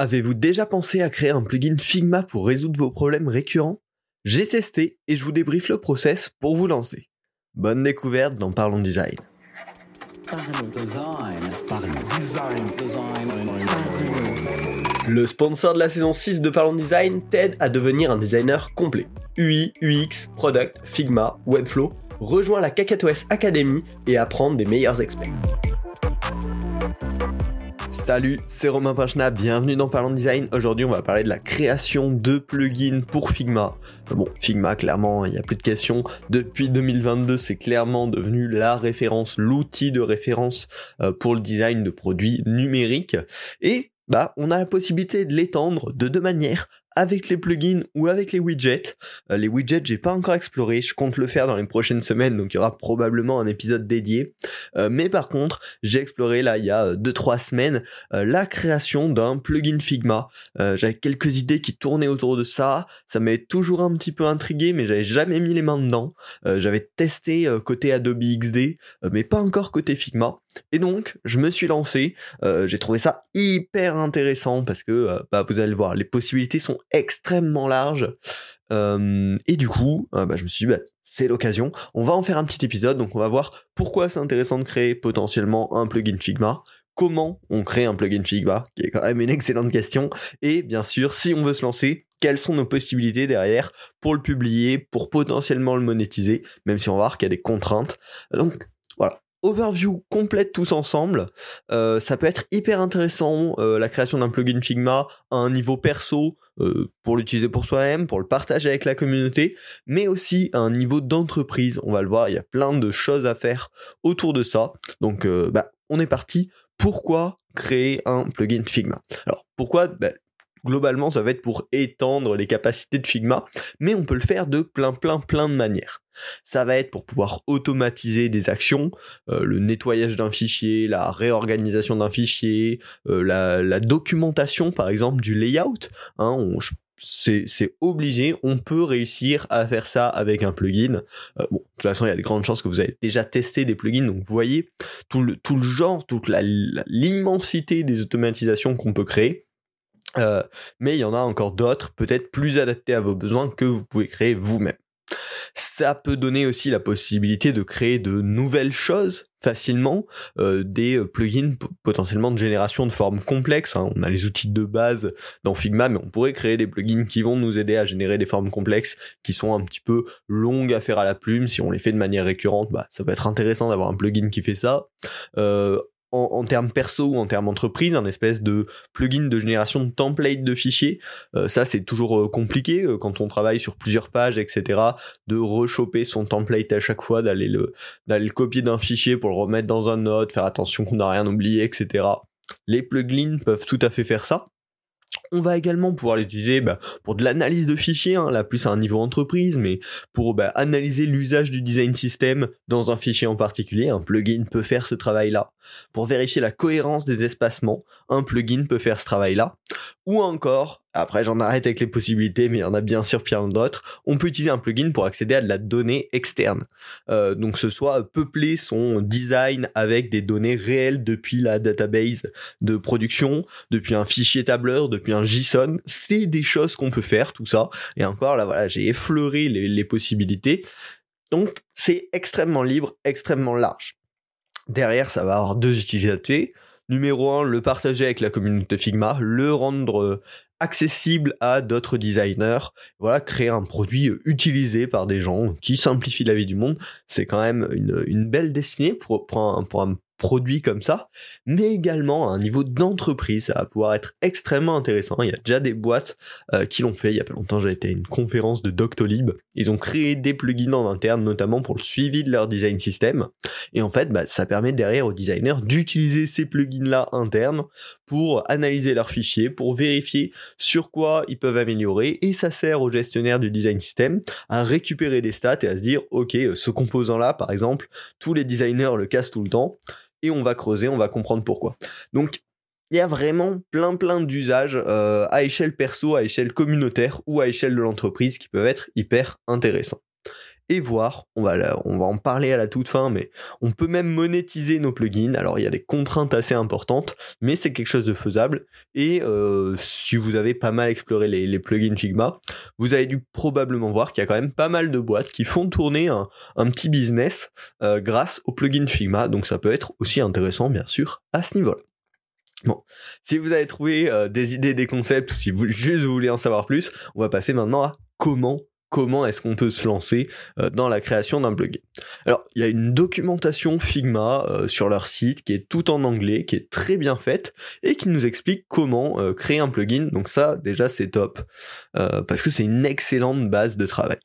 Avez-vous déjà pensé à créer un plugin Figma pour résoudre vos problèmes récurrents? J'ai testé et je vous débriefe le process pour vous lancer. Bonne découverte dans Parlons Design. Le sponsor de la saison 6 de Parlons Design t'aide à devenir un designer complet. UI, UX, Product, Figma, Webflow, rejoins la KakatoS Academy et apprends des meilleurs experts. Salut, c'est Romain Pinchna, bienvenue dans Parlons Design. Aujourd'hui, on va parler de la création de plugins pour Figma. Bon, Figma, clairement, il n'y a plus de questions. Depuis 2022, c'est clairement devenu la référence, l'outil de référence euh, pour le design de produits numériques. Et bah, on a la possibilité de l'étendre de deux manières avec les plugins ou avec les widgets. Euh, les widgets, j'ai pas encore exploré, je compte le faire dans les prochaines semaines, donc il y aura probablement un épisode dédié. Euh, mais par contre, j'ai exploré là il y a 2-3 euh, semaines la création d'un plugin Figma. j'avais quelques idées qui tournaient autour de ça, ça m'avait toujours un petit peu intrigué, mais j'avais jamais mis les mains dedans. j'avais testé côté Adobe XD, mais pas encore côté Figma. Et donc, je me suis lancé. j'ai trouvé ça hyper intéressant parce que, bah, vous allez le voir, les possibilités sont extrêmement large. Et du coup, euh, bah, je me suis dit, bah, c'est l'occasion. On va en faire un petit épisode, donc on va voir pourquoi c'est intéressant de créer potentiellement un plugin Figma, comment on crée un plugin Figma, qui est quand même une excellente question, et bien sûr, si on veut se lancer, quelles sont nos possibilités derrière pour le publier, pour potentiellement le monétiser, même si on va voir qu'il y a des contraintes. Donc voilà, overview complète tous ensemble. Euh, ça peut être hyper intéressant, euh, la création d'un plugin Figma à un niveau perso, euh, pour l'utiliser pour soi-même, pour le partager avec la communauté, mais aussi à un niveau d'entreprise. On va le voir, il y a plein de choses à faire autour de ça. Donc, bah, on est parti. Pourquoi créer un plugin Figma? Alors, pourquoi? Bah, globalement, ça va être pour étendre les capacités de Figma, mais on peut le faire de plein, plein, plein de manières. Ça va être pour pouvoir automatiser des actions, euh, le nettoyage d'un fichier, la réorganisation d'un fichier, euh, la, documentation par exemple du layout. Hein, c'est, obligé, on peut réussir à faire ça avec un plugin. Euh, bon, de toute façon, il y a de grandes chances que vous avez déjà testé des plugins, donc vous voyez tout le, tout le genre, toute l'immensité des automatisations qu'on peut créer. Mais il y en a encore d'autres, peut-être plus adaptés à vos besoins, que vous pouvez créer vous-même. Ça peut donner aussi la possibilité de créer de nouvelles choses facilement, euh, des euh, plugins potentiellement de génération de formes complexes. Hein. On a les outils de base dans Figma, mais on pourrait créer des plugins qui vont nous aider à générer des formes complexes qui sont un petit peu longues à faire à la plume. Si on les fait de manière récurrente, bah, ça peut être intéressant d'avoir un plugin qui fait ça. Euh, en, termes perso ou en termes entreprise, un espèce de plugin de génération de template de fichiers. Euh, ça, c'est toujours euh, compliqué euh, quand on travaille sur plusieurs pages, etc. De rechoper son template à chaque fois, d'aller le, d'aller le copier d'un fichier pour le remettre dans un autre, faire attention qu'on n'a rien oublié, etc. Les plugins peuvent tout à fait faire ça. On va également pouvoir l'utiliser bah, pour de l'analyse de fichiers, hein, là plus à un niveau entreprise, mais pour bah, analyser l'usage du design system dans un fichier en particulier, un plugin peut faire ce travail-là. Pour vérifier la cohérence des espacements, un plugin peut faire ce travail-là. Ou encore, après, j'en arrête avec les possibilités, mais il y en a bien sûr plein d'autres. On peut utiliser un plugin pour accéder à de la donnée externe. Euh, donc, ce soit peupler son design avec des données réelles depuis la database de production, depuis un fichier tableur, depuis un JSON. C'est des choses qu'on peut faire, tout ça. Et encore, là, voilà, j'ai effleuré les, possibilités. Donc, c'est extrêmement libre, extrêmement large. Derrière, ça va avoir deux utilités. Numéro 1, le partager avec la communauté Figma, le rendre accessible à d'autres designers. Voilà, créer un produit utilisé par des gens qui simplifie la vie du monde. C'est quand même une, une belle destinée pour, pour, un, pour un produit comme ça, mais également à un niveau d'entreprise, ça va pouvoir être extrêmement intéressant. Il y a déjà des boîtes euh, qui l'ont fait. Il y a pas longtemps, j'ai été à une conférence de Doctolib. Ils ont créé des plugins en interne, notamment pour le suivi de leur design system. Et en fait, bah, ça permet derrière aux designers d'utiliser ces plugins-là internes pour analyser leurs fichiers, pour vérifier sur quoi ils peuvent améliorer. Et ça sert aux gestionnaires du design system à récupérer des stats et à se dire, OK, ce composant-là, par exemple, tous les designers le cassent tout le temps et on va creuser, on va comprendre pourquoi. Donc il y a vraiment plein plein d'usages euh, à échelle perso, à échelle communautaire ou à échelle de l'entreprise qui peuvent être hyper intéressants. Et voir, on va, on va en parler à la toute fin, mais on peut même monétiser nos plugins. Alors il y a des contraintes assez importantes, mais c'est quelque chose de faisable. Et euh, si vous avez pas mal exploré les, plugins Figma, vous avez dû probablement voir qu'il y a quand même pas mal de boîtes qui font tourner un, petit business euh, grâce aux plugins Figma. Donc ça peut être aussi intéressant, bien sûr, à ce niveau-là. Bon, si vous avez trouvé euh, des idées, des concepts, ou si juste vous voulez en savoir plus, on va passer maintenant à comment comment est-ce qu'on peut se lancer euh, dans la création d'un plugin. Alors, il y a une documentation Figma euh, sur leur site qui est tout en anglais, qui est très bien faite et qui nous explique comment euh, créer un plugin. Donc ça, déjà, c'est top parce que c'est une excellente base de travail.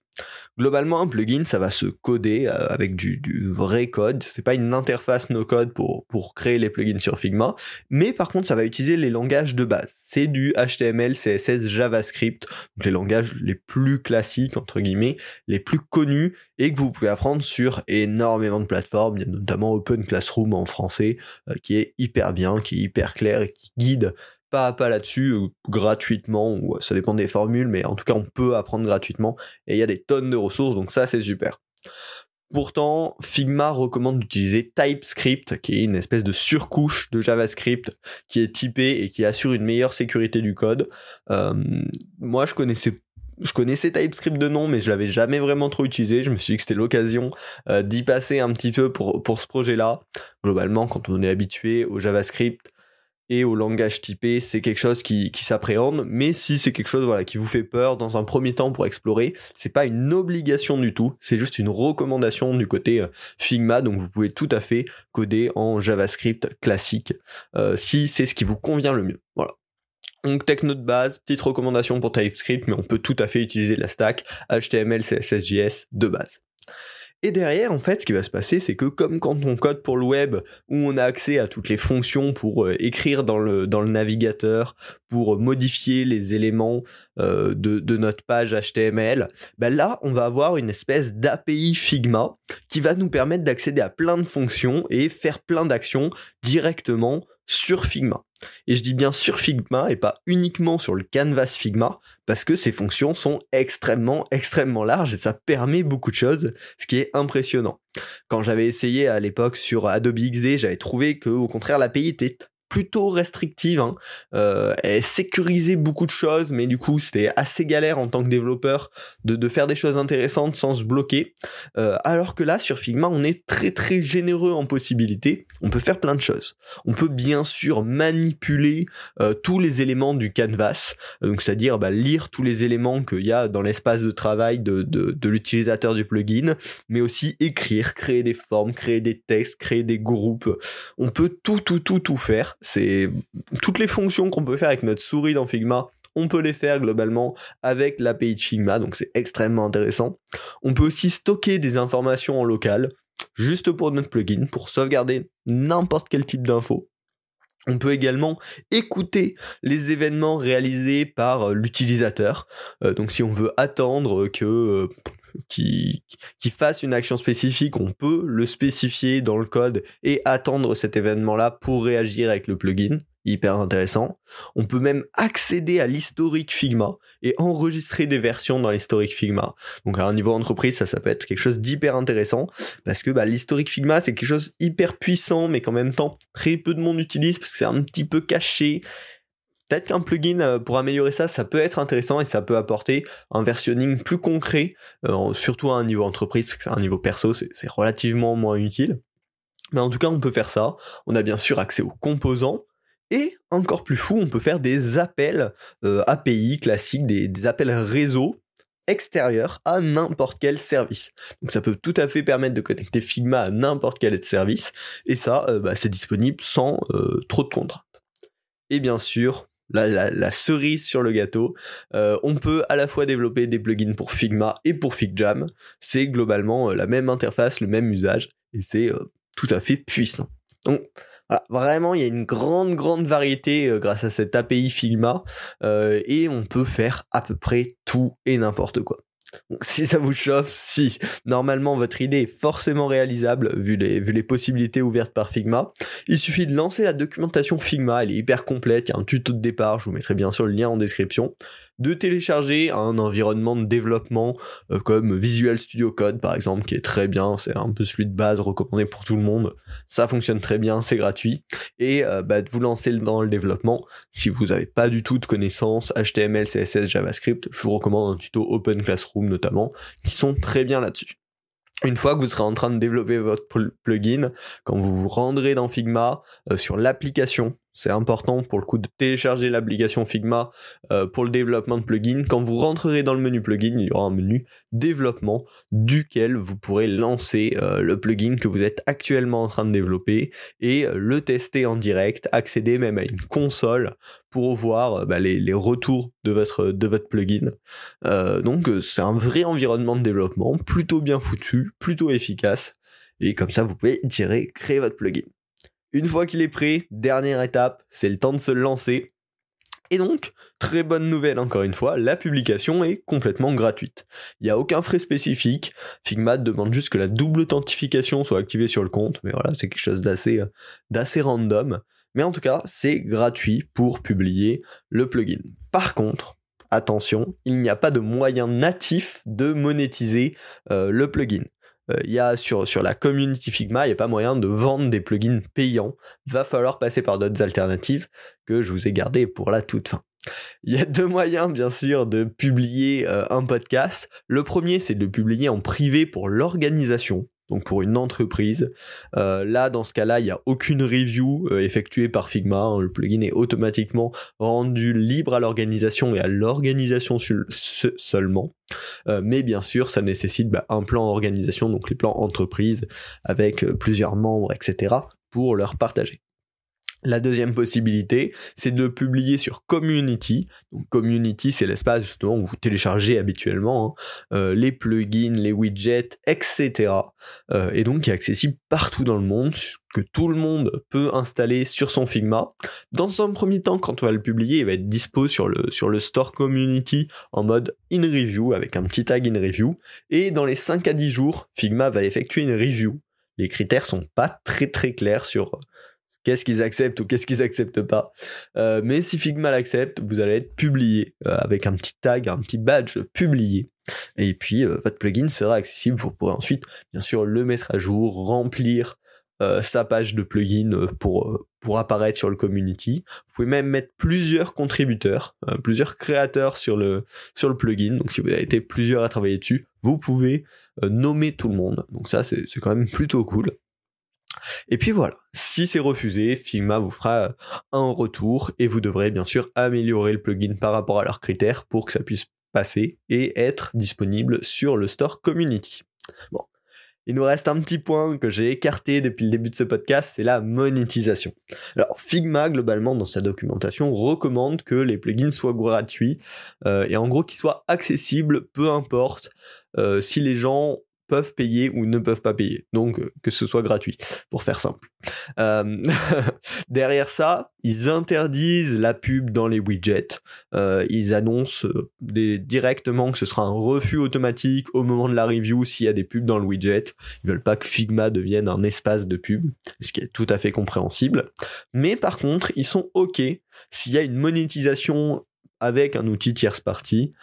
Globalement, un plugin, ça va se coder euh, avec du, vrai code. C'est pas une interface no code pour, créer les plugins sur Figma, mais par contre, ça va utiliser les langages de base. C'est du HTML, CSS, JavaScript, les langages les plus classiques entre guillemets, les plus connus et que vous pouvez apprendre sur énormément de plateformes, il y a notamment Open Classroom en français, euh, qui est hyper bien, qui est hyper clair et qui guide pas à pas là-dessus euh, gratuitement ou euh, ça dépend des formules mais en tout cas on peut apprendre gratuitement et il y a des tonnes de ressources donc ça c'est super. Pourtant, Figma recommande d'utiliser TypeScript, qui est une espèce de surcouche de JavaScript qui est typée et qui assure une meilleure sécurité du code. Euh, moi, je connaissais je connaissais TypeScript de nom, mais je l'avais jamais vraiment trop utilisé. Je me suis dit que c'était l'occasion d'y passer un petit peu pour, pour ce projet-là. Globalement, quand on est habitué au JavaScript, et au langage typé, c'est quelque chose qui, s'appréhende, mais si c'est quelque chose voilà, qui vous fait peur dans un premier temps pour explorer, c'est pas une obligation du tout, c'est juste une recommandation du côté euh, Figma, donc vous pouvez tout à fait coder en JavaScript classique, euh, si c'est ce qui vous convient le mieux. Voilà. Donc techno de base, petite recommandation pour TypeScript, mais on peut tout à fait utiliser la stack HTML, CSS, JS de base. Et derrière, en fait, ce qui va se passer, c'est que comme quand on code pour le web, où on a accès à toutes les fonctions pour euh, écrire dans le, navigateur, pour modifier les éléments euh, de, de, notre page HTML, ben là, on va avoir une espèce d'API Figma qui va nous permettre d'accéder à plein de fonctions et faire plein d'actions directement sur Figma. Et je dis bien sur Figma et pas uniquement sur le canvas Figma, parce que ces fonctions sont extrêmement, extrêmement larges et ça permet beaucoup de choses, ce qui est impressionnant. Quand j'avais essayé à l'époque sur Adobe XD, j'avais trouvé que au contraire l'API était plutôt restrictive. Hein. Euh, beaucoup de choses, mais du coup, c'était assez galère en tant que développeur de, de faire des choses intéressantes sans se bloquer. Euh, alors que là, sur Figma, on est très très généreux en possibilités. On peut faire plein de choses. On peut bien sûr manipuler euh, tous les éléments du canvas, donc c'est-à-dire bah, lire tous les éléments qu'il y a dans l'espace de travail de, de, de l'utilisateur du plugin, mais aussi écrire, créer des formes, créer des textes, créer des groupes. On peut tout tout tout tout faire c'est toutes les fonctions qu'on peut faire avec notre souris dans Figma, on peut les faire globalement avec l'API de Figma, donc c'est extrêmement intéressant. On peut aussi stocker des informations en local, juste pour notre plugin, pour sauvegarder n'importe quel type d'info. On peut également écouter les événements réalisés par euh, l'utilisateur. Euh, donc si on veut attendre que euh, qui, qui fasse une action spécifique, on peut le spécifier dans le code et attendre cet événement-là pour réagir avec le plugin. Hyper intéressant. On peut même accéder à l'historique Figma et enregistrer des versions dans l'historique Figma. Donc à un niveau entreprise, ça, ça peut être quelque chose d'hyper intéressant parce que bah, l'historique Figma, c'est quelque chose hyper puissant, mais qu'en même temps, très peu de monde utilise parce que c'est un petit peu caché Peut-être qu'un plugin euh, pour améliorer ça, ça peut être intéressant et ça peut apporter un versionning plus concret, euh, surtout à un niveau entreprise, parce c'est un niveau perso, c'est relativement moins utile. Mais en tout cas, on peut faire ça. On a bien sûr accès aux composants. Et encore plus fou, on peut faire des appels euh, API classiques, des, appels réseau extérieurs à n'importe quel service. Donc ça peut tout à fait permettre de connecter Figma à n'importe quel service. Et ça, bah, c'est disponible sans trop de contraintes. Et bien sûr, la, cerise sur le gâteau. Euh, on peut à la fois développer des plugins pour Figma et pour FigJam. C'est globalement euh, la même interface, le même usage, et c'est euh, tout à fait puissant. Donc vraiment, il y a une grande, grande variété grâce à cette API Figma, et on peut faire à peu près tout et n'importe quoi si ça vous chauffe, si normalement votre idée est forcément réalisable vu les, vu les possibilités ouvertes par Figma, il suffit de lancer la documentation Figma, elle est hyper complète, il y a un tuto de départ, je vous mettrai bien sûr le lien en description. De télécharger un environnement de développement euh, comme Visual Studio Code par exemple, qui est très bien, c'est un peu celui de base recommandé pour tout le monde. Ça fonctionne très bien, c'est gratuit. Et euh, bah, de vous lancer dans le développement. Si vous n'avez pas du tout de connaissances HTML, CSS, JavaScript, je vous recommande un tuto Open Classroom notamment, qui sont très bien là-dessus. Une fois que vous serez en train de développer votre plugin, quand vous vous rendrez dans Figma euh, sur l'application c'est important pour le coup de télécharger l'application Figma euh, pour le développement de plugins. Quand vous rentrerez dans le menu plugin, il y aura un menu développement duquel vous pourrez lancer euh, le plugin que vous êtes actuellement en train de développer et euh, le tester en direct, accéder même à une console pour voir bah, les, les, retours de votre, de votre plugin. donc c'est un vrai environnement de développement, plutôt bien foutu, plutôt efficace. Et comme ça, vous pouvez tirer, créer votre plugin. Une fois qu'il est prêt, dernière étape, c'est le temps de se lancer. Et donc, très bonne nouvelle encore une fois, la publication est complètement gratuite. Il n'y a aucun frais spécifique. Figma demande juste que la double authentification soit activée sur le compte, mais voilà, c'est quelque chose d'assez, euh, d'assez random. Mais en tout cas, c'est gratuit pour publier le plugin. Par contre, attention, il n'y a pas de moyen natif de monétiser euh, le plugin il euh, y a sur, sur la community Figma, il n'y a pas moyen de vendre des plugins payants. Va falloir passer par d'autres alternatives que je vous ai gardées pour la toute fin. Il y a deux moyens, bien sûr, de publier euh, un podcast. Le premier, c'est de le publier en privé pour l'organisation donc pour une entreprise. Euh, là, dans ce cas-là, il n'y a aucune review euh, effectuée par Figma. Hein. Le plugin est automatiquement rendu libre à l'organisation et à l'organisation seulement. Euh, mais bien sûr, ça nécessite bah, un plan organisation, donc les plans entreprise avec plusieurs membres, etc., pour leur partager. La deuxième possibilité, c'est de publier sur Community. Donc Community, c'est l'espace justement où vous téléchargez habituellement hein, euh, les plugins, les widgets, etc. Euh, et donc qui est accessible partout dans le monde, que tout le monde peut installer sur son Figma. Dans un premier temps, quand on va le publier, il va être dispo sur le, sur le store Community en mode in review avec un petit tag in review. Et dans les 5 à 10 jours, Figma va effectuer une review. Les critères sont pas très très clairs sur qu'est-ce qu'ils acceptent ou qu'est-ce qu'ils acceptent pas. Euh, mais si Figma l'accepte, vous allez être publié euh, avec un petit tag, un petit badge publié. Et puis euh, votre plugin sera accessible. Vous pourrez ensuite, bien sûr, le mettre à jour, remplir sa page de plugin pour pour apparaître sur le community. Vous pouvez même mettre plusieurs contributeurs, plusieurs créateurs sur le sur le plugin. Donc si vous avez été plusieurs à travailler dessus, vous pouvez nommer tout le monde. Donc ça c'est quand même plutôt cool. Et puis voilà, si c'est refusé, Figma vous fera euh, un retour et vous devrez bien sûr améliorer le plugin par rapport à leurs critères pour que ça puisse passer et être disponible sur le store community. Bon. Il nous reste un petit point que j'ai écarté depuis le début de ce podcast, c'est la monétisation. Alors Figma, globalement, dans sa documentation, recommande que les plugins soient gratuits euh, et en gros qu'ils soient accessibles, peu importe euh, si les gens peuvent payer ou ne peuvent pas payer. Donc euh, que ce soit gratuit, pour faire simple. Euh, derrière ça, ils interdisent la pub dans les widgets. Euh, ils annoncent directement que ce sera un refus automatique au moment de la review s'il y a des pubs dans le widget. Ils veulent pas que Figma devienne un espace de pub, ce qui est tout à fait compréhensible. Mais par contre, ils sont OK s'il y a une monétisation avec un outil tierce partie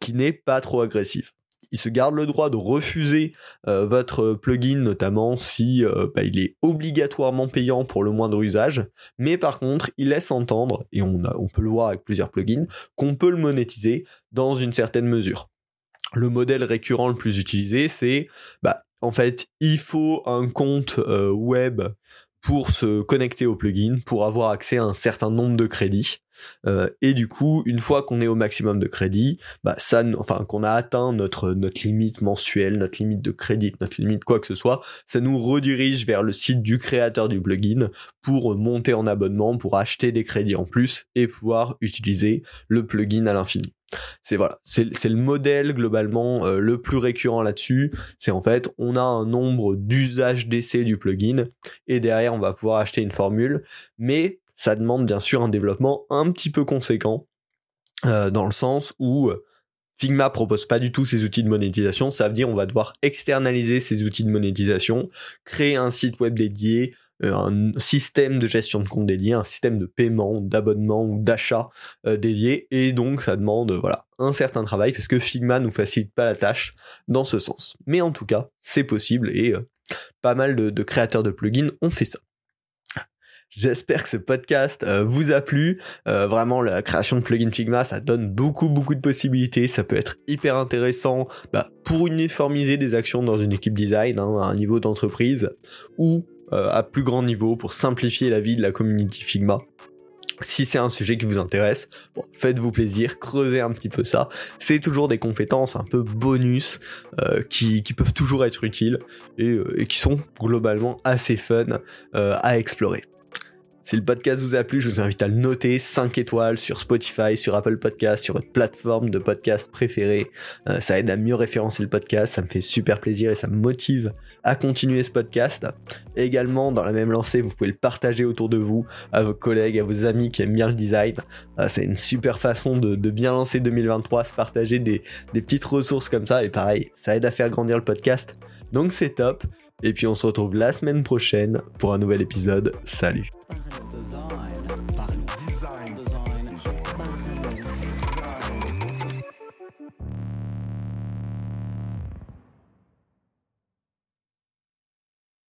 qui n'est pas trop agressif il se garde le droit de refuser euh, votre plugin, notamment si euh, bah, il est obligatoirement payant pour le moindre usage. Mais par contre, il laisse entendre, et on, peut le voir avec plusieurs plugins, qu'on peut le monétiser dans une certaine mesure. Le modèle récurrent le plus utilisé, c'est bah, en fait, il faut un compte euh, web pour se connecter au plugin, pour avoir accès à un certain nombre de crédits. Euh, et du coup, une fois qu'on est au maximum de crédit, bah ça, enfin qu'on a atteint notre notre limite mensuelle, notre limite de crédit, notre limite quoi que ce soit, ça nous redirige vers le site du créateur du plugin pour monter en abonnement, pour acheter des crédits en plus et pouvoir utiliser le plugin à l'infini. C'est voilà, c'est le modèle globalement euh, le plus récurrent là-dessus. C'est en fait, on a un nombre d'usages d'essai du plugin et derrière on va pouvoir acheter une formule, mais ça demande bien sûr un développement un petit peu conséquent, euh, dans le sens où euh, Figma propose pas du tout ces outils de monétisation, ça veut dire on va devoir externaliser ces outils de monétisation, créer un site web dédié, un système de gestion de compte dédié, un système de paiement, d'abonnement ou d'achat dédié, et donc ça demande voilà un certain travail parce que Figma nous facilite pas la tâche dans ce sens. Mais en tout cas, c'est possible et pas mal de créateurs de plugins ont fait ça. J'espère que ce podcast euh, vous a plu. Euh, vraiment, la création de plugin Figma, ça donne beaucoup, beaucoup de possibilités. Ça peut être hyper intéressant bah, pour uniformiser des actions dans une équipe design hein, à un niveau d'entreprise ou euh, à plus grand niveau pour simplifier la vie de la community Figma. Si c'est un sujet qui vous intéresse, faites-vous plaisir, creusez un petit peu ça. C'est toujours des compétences un peu bonus qui, peuvent toujours être utiles et, et, qui sont globalement assez fun à explorer. Si le podcast vous a plu, je vous invite à le noter 5 étoiles sur Spotify, sur Apple Podcast, sur votre plateforme de podcast préférée. Euh, ça aide à mieux référencer le podcast, ça me fait super plaisir et ça me motive à continuer ce podcast. également, dans la même lancée, vous pouvez le partager autour de vous, à vos collègues, à vos amis qui aiment bien le design. Euh, c'est une super façon de, bien lancer 2023, se partager des, des petites ressources comme ça. Et pareil, ça aide à faire grandir le podcast. Donc c'est top. Et puis on se retrouve la semaine prochaine pour un nouvel épisode. Salut